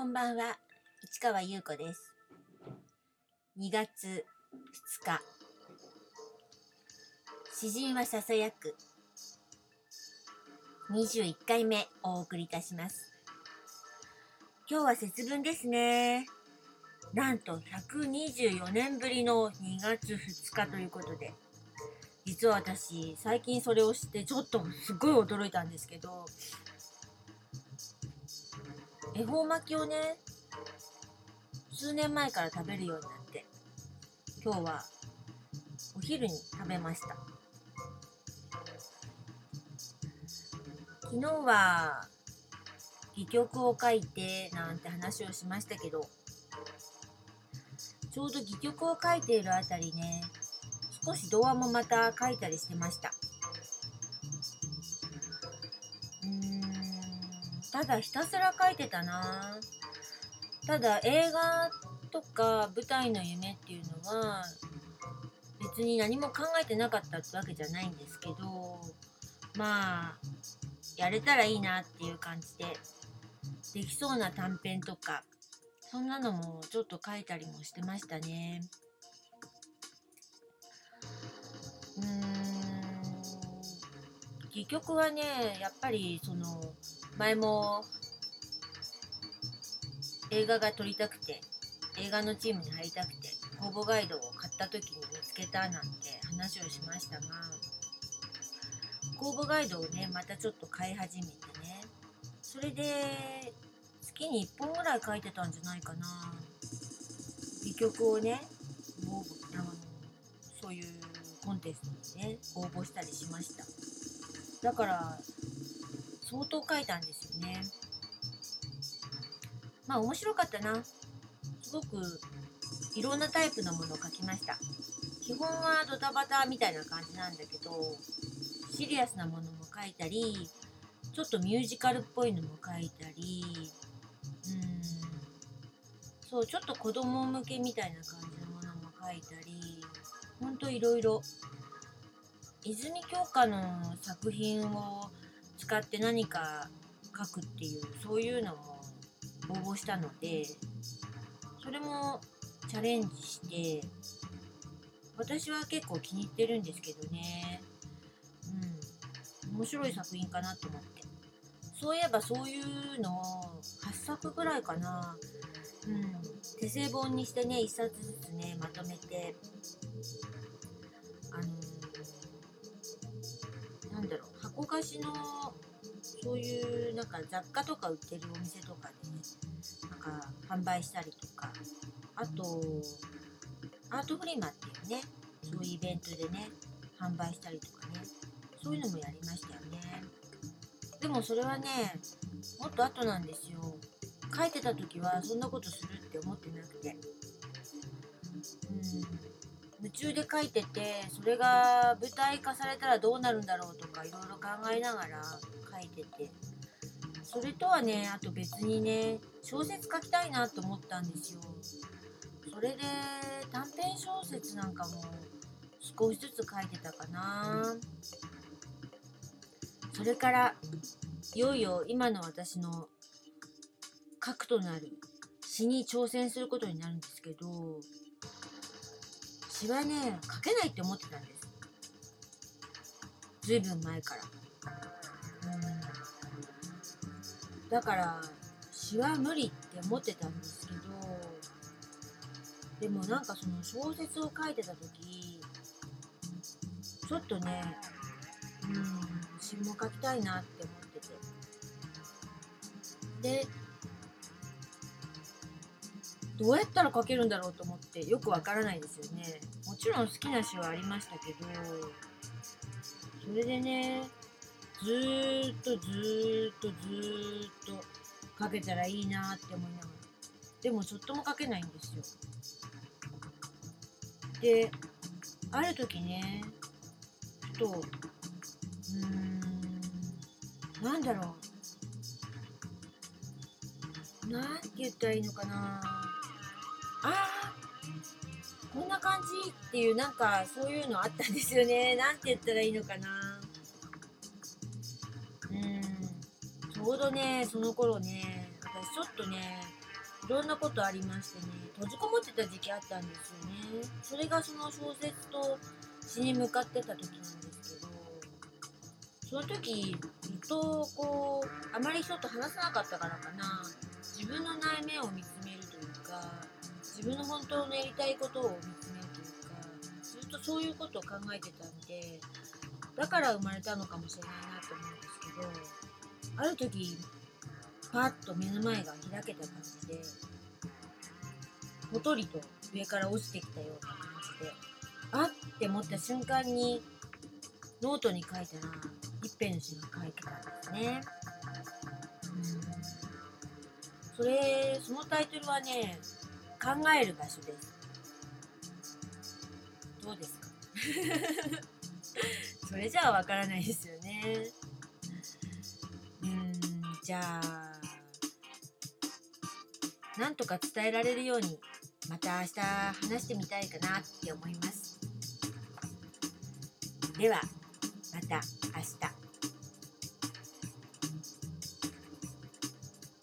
こんばんは、市川優子です。2月2日。詩人はささやく。21回目お送りいたします。今日は節分ですね。なんと124年ぶりの2月2日ということで、実は私、最近それを知ってちょっとすごい驚いたんですけど、恵方巻きをね数年前から食べるようになって今日はお昼に食べました。昨日は戯曲を書いてなんて話をしましたけどちょうど戯曲を書いているあたりね少し童話もまた書いたりしてました。ただひたすら書いてたな。ただ映画とか舞台の夢っていうのは別に何も考えてなかったってわけじゃないんですけどまあやれたらいいなっていう感じでできそうな短編とかそんなのもちょっと書いたりもしてましたね。うん。戯曲はねやっぱりその前も映画が撮りたくて映画のチームに入りたくて公募ガイドを買った時に見つけたなんて話をしましたが公募ガイドをねまたちょっと買い始めてねそれで月に1本ぐらい書いてたんじゃないかな。戯曲をね応募そういうコンテストにね応募したりしました。だから相当書いたんですよね。まあ面白かったな。すごくいろんなタイプのものを書きました。基本はドタバタみたいな感じなんだけど、シリアスなものも書いたり、ちょっとミュージカルっぽいのも書いたり、うーん、そう、ちょっと子供向けみたいな感じのものも書いたり、ほんといろいろ。泉鏡花の作品を使って何か書くっていうそういうのも応募したのでそれもチャレンジして私は結構気に入ってるんですけどね。うん。面白い作品かなと思って。そういえばそういうのを8作ぐらいかな。うん。手製本にしてね1冊ずつねまとめて。だろう箱貸しのそういうなんか雑貨とか売ってるお店とかでねなんか販売したりとかあとアートフリマっていうねそういうイベントでね販売したりとかねそういうのもやりましたよね。でもそれはねもっと後なんですよ。書いてた時はそんなことするって思ってなくて。うん。夢中で書いててそれが舞台化されたらどうなるんだろうとかいろいろ考えながら書いてて。それとはねあと別にね小説書きたいなと思ったんですよ。それで短編小説なんかも少しずつ書いてたかな。それからいよいよ今の私の核となる詩に挑戦することになるんですけど詩はね書けないって思ってたんです。ずいぶん前から。うん。だから詩は無理って思ってたんですけどでもなんかその小説を書いてた時ちょっとねうん詩も書きたいなって思ってて。でどうやったら書けるんだろうと思ってよくわからないですよね。もちろん好きな詩はありましたけどそれでねずーっとずーっとずーっと書けたらいいなって思いながら。でもちょっとも書けないんですよ。である時ねふとうーんなんだろう。なんて言ったらいいのかな。あーこんな感じっていうなんかそういうのあったんですよね。なんて言ったらいいのかな。うん。ちょうどねその頃ね私ちょっとねいろんなことありましてね閉じこもってた時期あったんですよね。それがその小説と詩に向かってた時なんですけどその時ずっとこうあまり人と話さなかったからかな。自分の内面を見つ自分の本当のやりたいことを見つめるというかずっとそういうことを考えてたんでだから生まれたのかもしれないなと思うんですけどある時パッと目の前が開けた感じでぽとりと上から落ちてきたような感じであって思った瞬間にノートに書いたら一辺の詩が書いてたんですね。うんそれそのタイトルはね考える場所です。どうですか？それじゃあわからないですよね。うんじゃあなんとか伝えられるようにまた明日話してみたいかなって思います。ではまた明日。